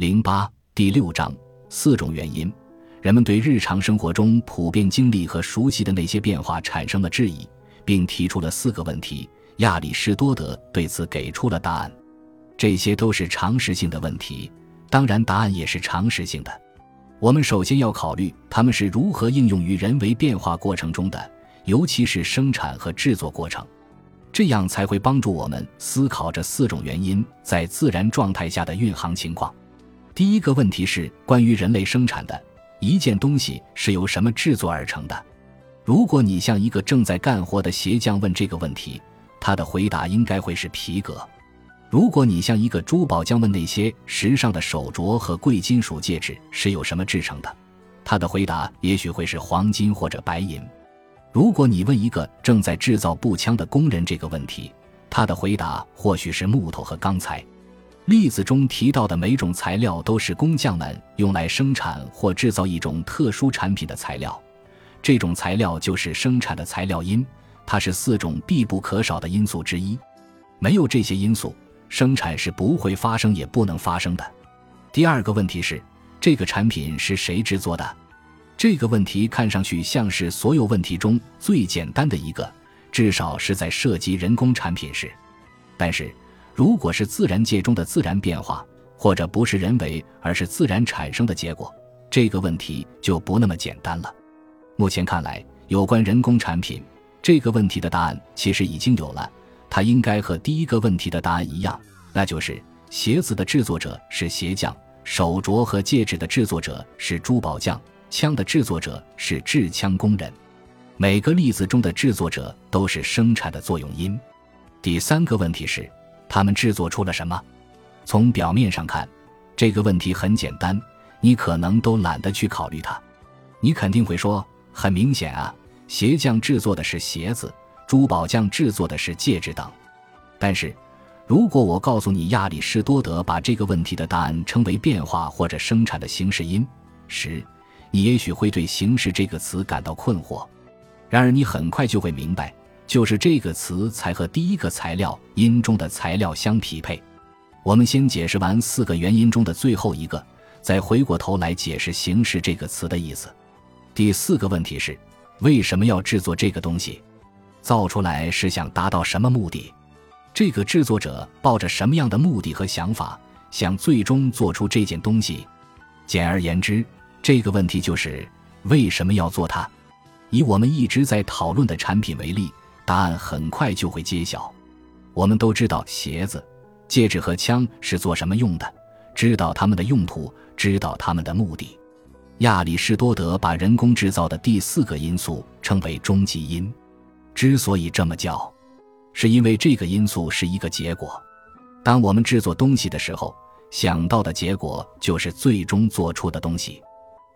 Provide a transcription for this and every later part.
零八第六章四种原因，人们对日常生活中普遍经历和熟悉的那些变化产生了质疑，并提出了四个问题。亚里士多德对此给出了答案。这些都是常识性的问题，当然答案也是常识性的。我们首先要考虑它们是如何应用于人为变化过程中的，尤其是生产和制作过程，这样才会帮助我们思考这四种原因在自然状态下的运行情况。第一个问题是关于人类生产的一件东西是由什么制作而成的。如果你向一个正在干活的鞋匠问这个问题，他的回答应该会是皮革。如果你向一个珠宝匠问那些时尚的手镯和贵金属戒指是由什么制成的，他的回答也许会是黄金或者白银。如果你问一个正在制造步枪的工人这个问题，他的回答或许是木头和钢材。例子中提到的每种材料都是工匠们用来生产或制造一种特殊产品的材料，这种材料就是生产的材料因，它是四种必不可少的因素之一。没有这些因素，生产是不会发生也不能发生的。第二个问题是，这个产品是谁制作的？这个问题看上去像是所有问题中最简单的一个，至少是在涉及人工产品时，但是。如果是自然界中的自然变化，或者不是人为而是自然产生的结果，这个问题就不那么简单了。目前看来，有关人工产品这个问题的答案其实已经有了，它应该和第一个问题的答案一样，那就是鞋子的制作者是鞋匠，手镯和戒指的制作者是珠宝匠，枪的制作者是制枪工人。每个例子中的制作者都是生产的作用因。第三个问题是。他们制作出了什么？从表面上看，这个问题很简单，你可能都懒得去考虑它。你肯定会说，很明显啊，鞋匠制作的是鞋子，珠宝匠制作的是戒指等。但是，如果我告诉你亚里士多德把这个问题的答案称为变化或者生产的形式因时，你也许会对“形式”这个词感到困惑。然而，你很快就会明白。就是这个词才和第一个材料音中的材料相匹配。我们先解释完四个原因中的最后一个，再回过头来解释“形式”这个词的意思。第四个问题是：为什么要制作这个东西？造出来是想达到什么目的？这个制作者抱着什么样的目的和想法，想最终做出这件东西？简而言之，这个问题就是为什么要做它？以我们一直在讨论的产品为例。答案很快就会揭晓。我们都知道鞋子、戒指和枪是做什么用的，知道它们的用途，知道它们的目的。亚里士多德把人工制造的第四个因素称为终极因。之所以这么叫，是因为这个因素是一个结果。当我们制作东西的时候，想到的结果就是最终做出的东西。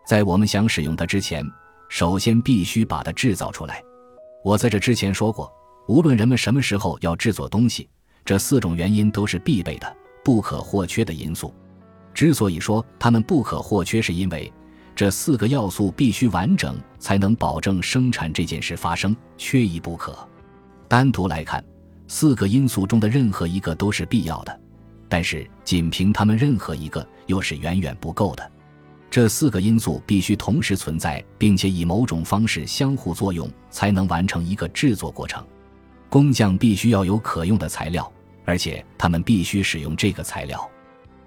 在我们想使用它之前，首先必须把它制造出来。我在这之前说过，无论人们什么时候要制作东西，这四种原因都是必备的、不可或缺的因素。之所以说它们不可或缺，是因为这四个要素必须完整，才能保证生产这件事发生，缺一不可。单独来看，四个因素中的任何一个都是必要的，但是仅凭它们任何一个又是远远不够的。这四个因素必须同时存在，并且以某种方式相互作用，才能完成一个制作过程。工匠必须要有可用的材料，而且他们必须使用这个材料。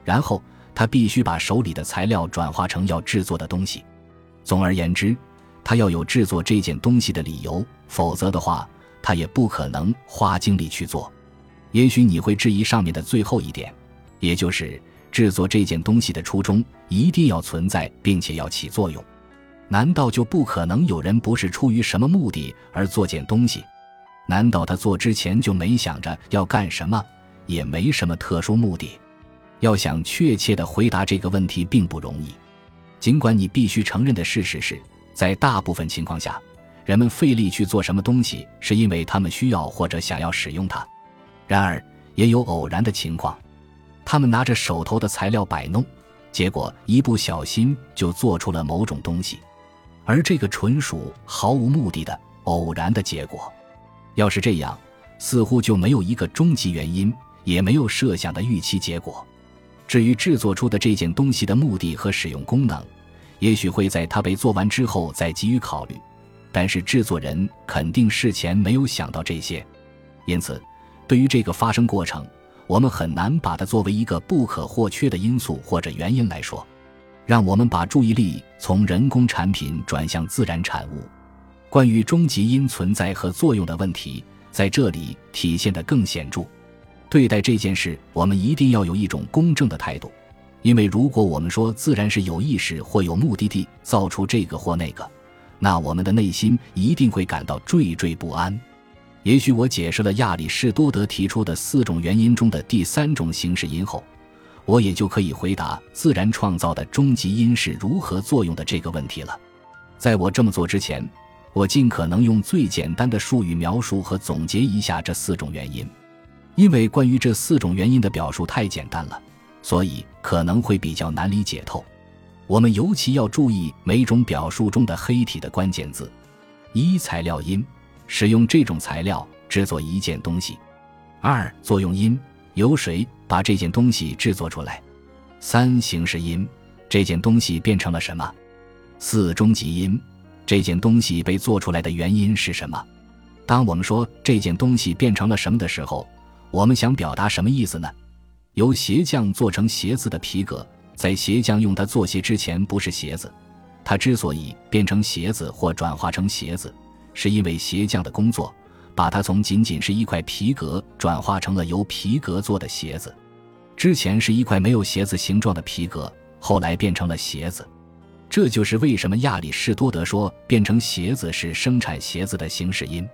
然后他必须把手里的材料转化成要制作的东西。总而言之，他要有制作这件东西的理由，否则的话，他也不可能花精力去做。也许你会质疑上面的最后一点，也就是。制作这件东西的初衷一定要存在，并且要起作用。难道就不可能有人不是出于什么目的而做件东西？难道他做之前就没想着要干什么，也没什么特殊目的？要想确切的回答这个问题并不容易。尽管你必须承认的事实是，在大部分情况下，人们费力去做什么东西，是因为他们需要或者想要使用它。然而，也有偶然的情况。他们拿着手头的材料摆弄，结果一不小心就做出了某种东西，而这个纯属毫无目的的偶然的结果。要是这样，似乎就没有一个终极原因，也没有设想的预期结果。至于制作出的这件东西的目的和使用功能，也许会在它被做完之后再给予考虑，但是制作人肯定事前没有想到这些，因此，对于这个发生过程，我们很难把它作为一个不可或缺的因素或者原因来说。让我们把注意力从人工产品转向自然产物。关于终极因存在和作用的问题，在这里体现得更显著。对待这件事，我们一定要有一种公正的态度，因为如果我们说自然是有意识或有目的地造出这个或那个，那我们的内心一定会感到惴惴不安。也许我解释了亚里士多德提出的四种原因中的第三种形式因后。我也就可以回答自然创造的终极因是如何作用的这个问题了。在我这么做之前，我尽可能用最简单的术语描述和总结一下这四种原因，因为关于这四种原因的表述太简单了，所以可能会比较难理解透。我们尤其要注意每种表述中的黑体的关键字：一、材料因，使用这种材料制作一件东西；二、作用因。由谁把这件东西制作出来？三形式因，这件东西变成了什么？四终极因，这件东西被做出来的原因是什么？当我们说这件东西变成了什么的时候，我们想表达什么意思呢？由鞋匠做成鞋子的皮革，在鞋匠用它做鞋之前不是鞋子，它之所以变成鞋子或转化成鞋子，是因为鞋匠的工作。把它从仅仅是一块皮革转化成了由皮革做的鞋子，之前是一块没有鞋子形状的皮革，后来变成了鞋子。这就是为什么亚里士多德说变成鞋子是生产鞋子的形式因。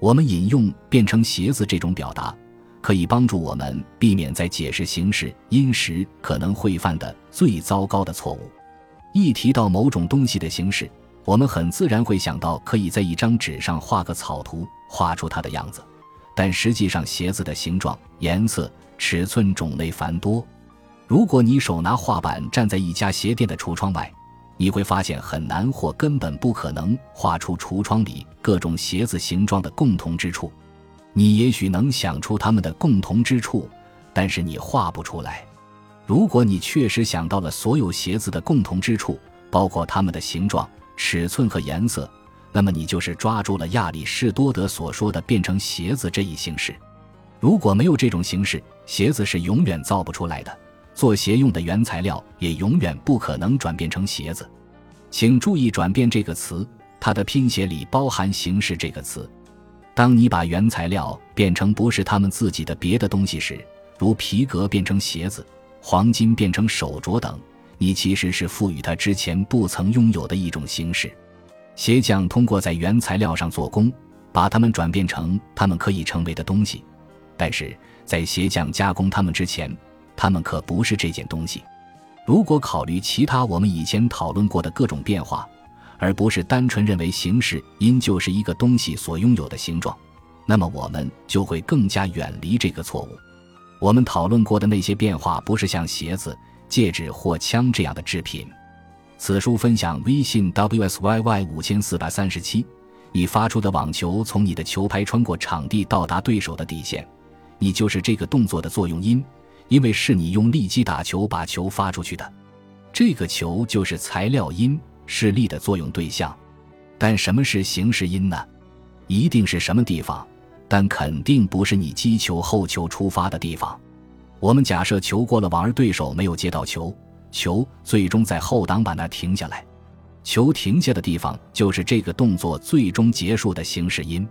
我们引用变成鞋子这种表达，可以帮助我们避免在解释形式因时可能会犯的最糟糕的错误。一提到某种东西的形式，我们很自然会想到可以在一张纸上画个草图。画出它的样子，但实际上鞋子的形状、颜色、尺寸、种类繁多。如果你手拿画板站在一家鞋店的橱窗外，你会发现很难或根本不可能画出橱窗里各种鞋子形状的共同之处。你也许能想出它们的共同之处，但是你画不出来。如果你确实想到了所有鞋子的共同之处，包括它们的形状、尺寸和颜色。那么你就是抓住了亚里士多德所说的变成鞋子这一形式。如果没有这种形式，鞋子是永远造不出来的。做鞋用的原材料也永远不可能转变成鞋子。请注意“转变”这个词，它的拼写里包含“形式”这个词。当你把原材料变成不是他们自己的别的东西时，如皮革变成鞋子，黄金变成手镯等，你其实是赋予它之前不曾拥有的一种形式。鞋匠通过在原材料上做工，把它们转变成他们可以成为的东西，但是在鞋匠加工它们之前，它们可不是这件东西。如果考虑其他我们以前讨论过的各种变化，而不是单纯认为形式因就是一个东西所拥有的形状，那么我们就会更加远离这个错误。我们讨论过的那些变化，不是像鞋子、戒指或枪这样的制品。此书分享微信 wsyy 五千四百三十七，你发出的网球从你的球拍穿过场地到达对手的底线，你就是这个动作的作用因，因为是你用力击打球把球发出去的，这个球就是材料因，是力的作用对象。但什么是形式因呢？一定是什么地方，但肯定不是你击球后球出发的地方。我们假设球过了网，而对手没有接到球。球最终在后挡板那停下来，球停下的地方就是这个动作最终结束的形式因。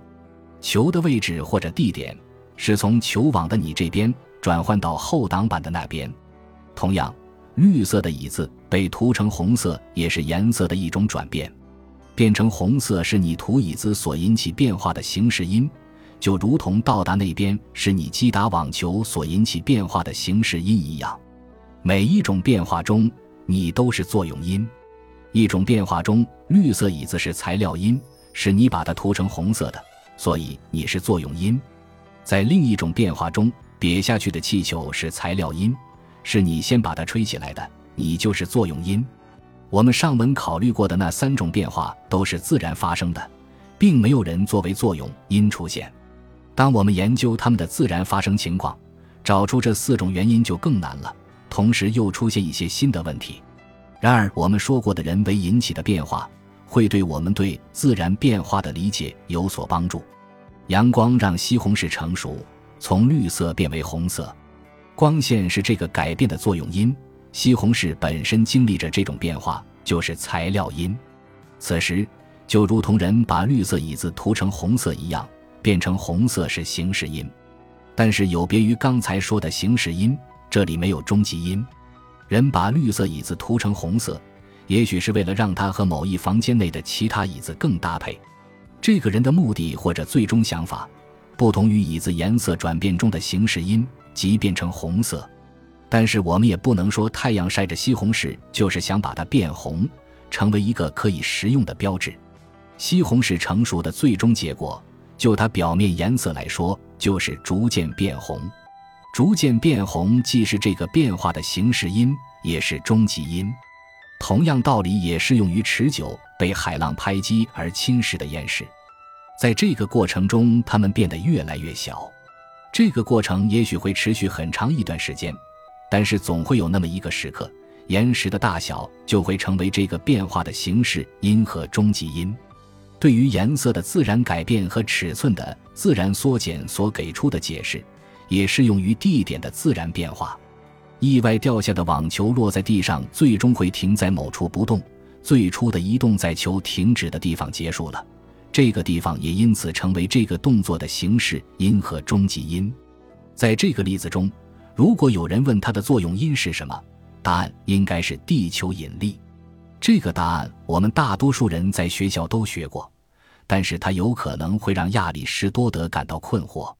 球的位置或者地点是从球网的你这边转换到后挡板的那边。同样，绿色的椅子被涂成红色也是颜色的一种转变，变成红色是你涂椅子所引起变化的形式因，就如同到达那边是你击打网球所引起变化的形式因一样。每一种变化中，你都是作用因。一种变化中，绿色椅子是材料因，是你把它涂成红色的，所以你是作用因。在另一种变化中，瘪下去的气球是材料因，是你先把它吹起来的，你就是作用因。我们上文考虑过的那三种变化都是自然发生的，并没有人作为作用因出现。当我们研究它们的自然发生情况，找出这四种原因就更难了。同时又出现一些新的问题。然而，我们说过的人为引起的变化，会对我们对自然变化的理解有所帮助。阳光让西红柿成熟，从绿色变为红色，光线是这个改变的作用因。西红柿本身经历着这种变化，就是材料因。此时，就如同人把绿色椅子涂成红色一样，变成红色是形式因。但是有别于刚才说的形式因，这里没有终极因。人把绿色椅子涂成红色，也许是为了让它和某一房间内的其他椅子更搭配。这个人的目的或者最终想法，不同于椅子颜色转变中的形式因，即变成红色。但是我们也不能说太阳晒着西红柿就是想把它变红，成为一个可以食用的标志。西红柿成熟的最终结果，就它表面颜色来说，就是逐渐变红。逐渐变红，既是这个变化的形式因，也是终极因。同样道理也适用于持久被海浪拍击而侵蚀的岩石。在这个过程中，它们变得越来越小。这个过程也许会持续很长一段时间，但是总会有那么一个时刻，岩石的大小就会成为这个变化的形式因和终极因。对于颜色的自然改变和尺寸的自然缩减所给出的解释。也适用于地点的自然变化。意外掉下的网球落在地上，最终会停在某处不动。最初的移动在球停止的地方结束了，这个地方也因此成为这个动作的形式因和终极因。在这个例子中，如果有人问它的作用因是什么，答案应该是地球引力。这个答案我们大多数人在学校都学过，但是它有可能会让亚里士多德感到困惑。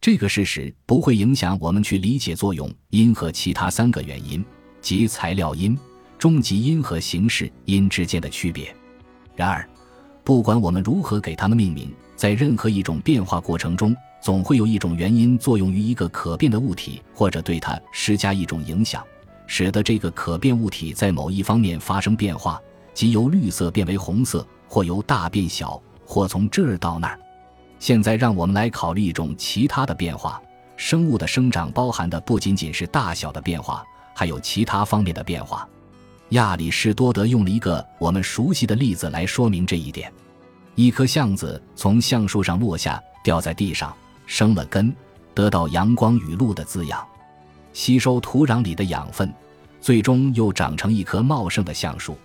这个事实不会影响我们去理解作用因和其他三个原因，即材料因、终极因和形式因之间的区别。然而，不管我们如何给它们命名，在任何一种变化过程中，总会有一种原因作用于一个可变的物体，或者对它施加一种影响，使得这个可变物体在某一方面发生变化，即由绿色变为红色，或由大变小，或从这儿到那儿。现在让我们来考虑一种其他的变化。生物的生长包含的不仅仅是大小的变化，还有其他方面的变化。亚里士多德用了一个我们熟悉的例子来说明这一点：一颗橡子从橡树上落下，掉在地上，生了根，得到阳光雨露的滋养，吸收土壤里的养分，最终又长成一棵茂盛的橡树。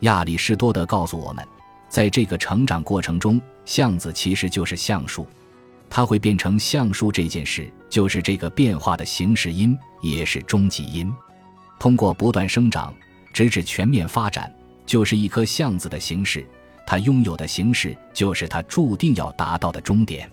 亚里士多德告诉我们。在这个成长过程中，橡子其实就是橡树，它会变成橡树这件事，就是这个变化的形式因，也是终极因。通过不断生长，直至全面发展，就是一颗橡子的形式。它拥有的形式，就是它注定要达到的终点。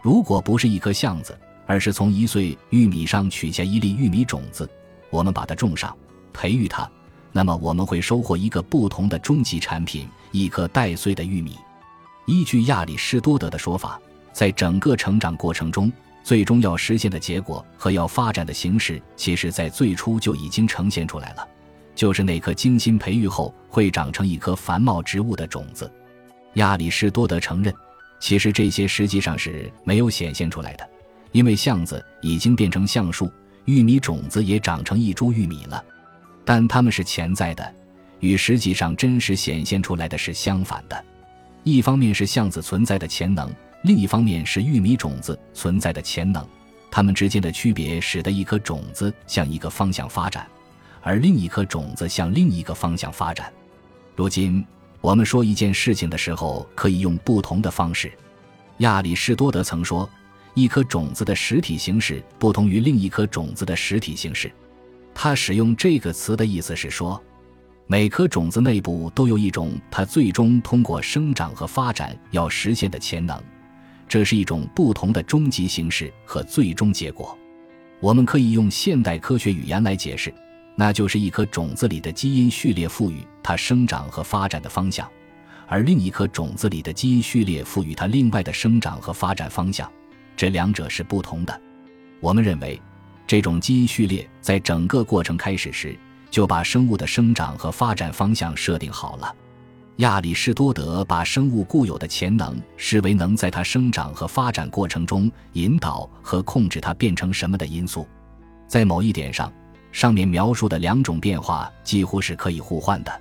如果不是一颗橡子，而是从一穗玉米上取下一粒玉米种子，我们把它种上，培育它。那么我们会收获一个不同的终极产品——一颗带穗的玉米。依据亚里士多德的说法，在整个成长过程中，最终要实现的结果和要发展的形式，其实在最初就已经呈现出来了，就是那颗精心培育后会长成一棵繁茂植物的种子。亚里士多德承认，其实这些实际上是没有显现出来的，因为橡子已经变成橡树，玉米种子也长成一株玉米了。但它们是潜在的，与实际上真实显现出来的是相反的。一方面是橡子存在的潜能，另一方面是玉米种子存在的潜能。它们之间的区别使得一颗种子向一个方向发展，而另一颗种子向另一个方向发展。如今我们说一件事情的时候，可以用不同的方式。亚里士多德曾说，一颗种子的实体形式不同于另一颗种子的实体形式。他使用这个词的意思是说，每颗种子内部都有一种它最终通过生长和发展要实现的潜能，这是一种不同的终极形式和最终结果。我们可以用现代科学语言来解释，那就是一颗种子里的基因序列赋予它生长和发展的方向，而另一颗种子里的基因序列赋予它另外的生长和发展方向，这两者是不同的。我们认为。这种基因序列在整个过程开始时就把生物的生长和发展方向设定好了。亚里士多德把生物固有的潜能视为能在它生长和发展过程中引导和控制它变成什么的因素。在某一点上，上面描述的两种变化几乎是可以互换的。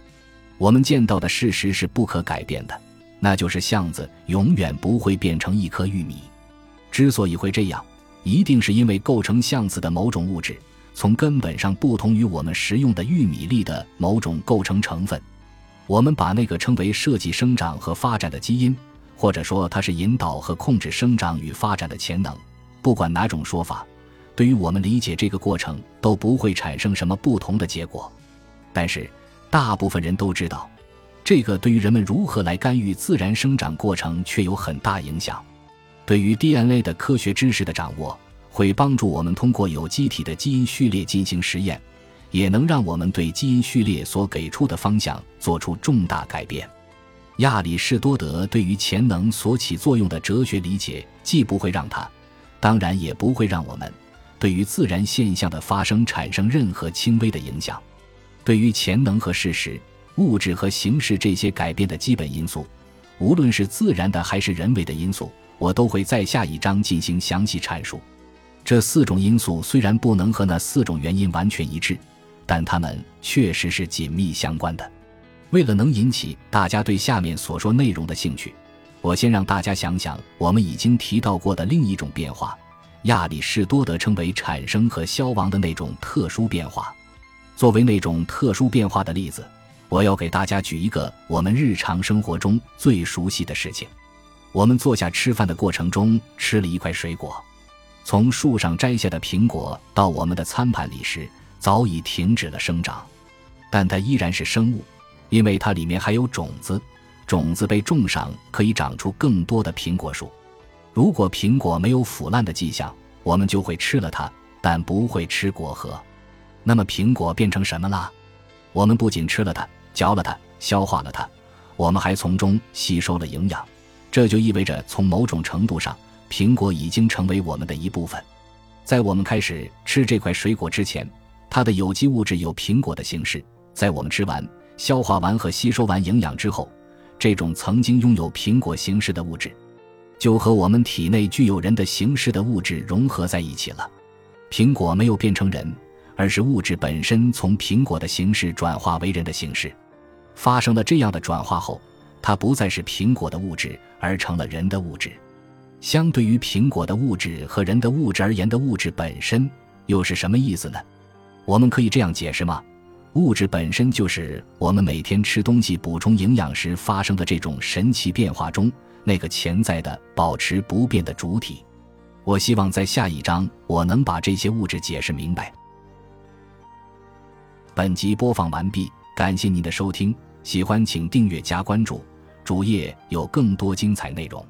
我们见到的事实是不可改变的，那就是橡子永远不会变成一颗玉米。之所以会这样，一定是因为构成橡子的某种物质，从根本上不同于我们食用的玉米粒的某种构成成分。我们把那个称为设计生长和发展的基因，或者说它是引导和控制生长与发展的潜能。不管哪种说法，对于我们理解这个过程都不会产生什么不同的结果。但是，大部分人都知道，这个对于人们如何来干预自然生长过程却有很大影响。对于 DNA 的科学知识的掌握，会帮助我们通过有机体的基因序列进行实验，也能让我们对基因序列所给出的方向做出重大改变。亚里士多德对于潜能所起作用的哲学理解，既不会让他，当然也不会让我们，对于自然现象的发生产生任何轻微的影响。对于潜能和事实、物质和形式这些改变的基本因素，无论是自然的还是人为的因素。我都会在下一章进行详细阐述。这四种因素虽然不能和那四种原因完全一致，但它们确实是紧密相关的。为了能引起大家对下面所说内容的兴趣，我先让大家想想我们已经提到过的另一种变化——亚里士多德称为产生和消亡的那种特殊变化。作为那种特殊变化的例子，我要给大家举一个我们日常生活中最熟悉的事情。我们坐下吃饭的过程中吃了一块水果，从树上摘下的苹果到我们的餐盘里时，早已停止了生长，但它依然是生物，因为它里面还有种子，种子被种上可以长出更多的苹果树。如果苹果没有腐烂的迹象，我们就会吃了它，但不会吃果核。那么苹果变成什么了？我们不仅吃了它，嚼了它，消化了它，我们还从中吸收了营养。这就意味着，从某种程度上，苹果已经成为我们的一部分。在我们开始吃这块水果之前，它的有机物质有苹果的形式；在我们吃完、消化完和吸收完营养之后，这种曾经拥有苹果形式的物质，就和我们体内具有人的形式的物质融合在一起了。苹果没有变成人，而是物质本身从苹果的形式转化为人的形式。发生了这样的转化后。它不再是苹果的物质，而成了人的物质。相对于苹果的物质和人的物质而言的物质本身，又是什么意思呢？我们可以这样解释吗？物质本身就是我们每天吃东西补充营养时发生的这种神奇变化中那个潜在的、保持不变的主体。我希望在下一章我能把这些物质解释明白。本集播放完毕，感谢您的收听，喜欢请订阅加关注。主页有更多精彩内容。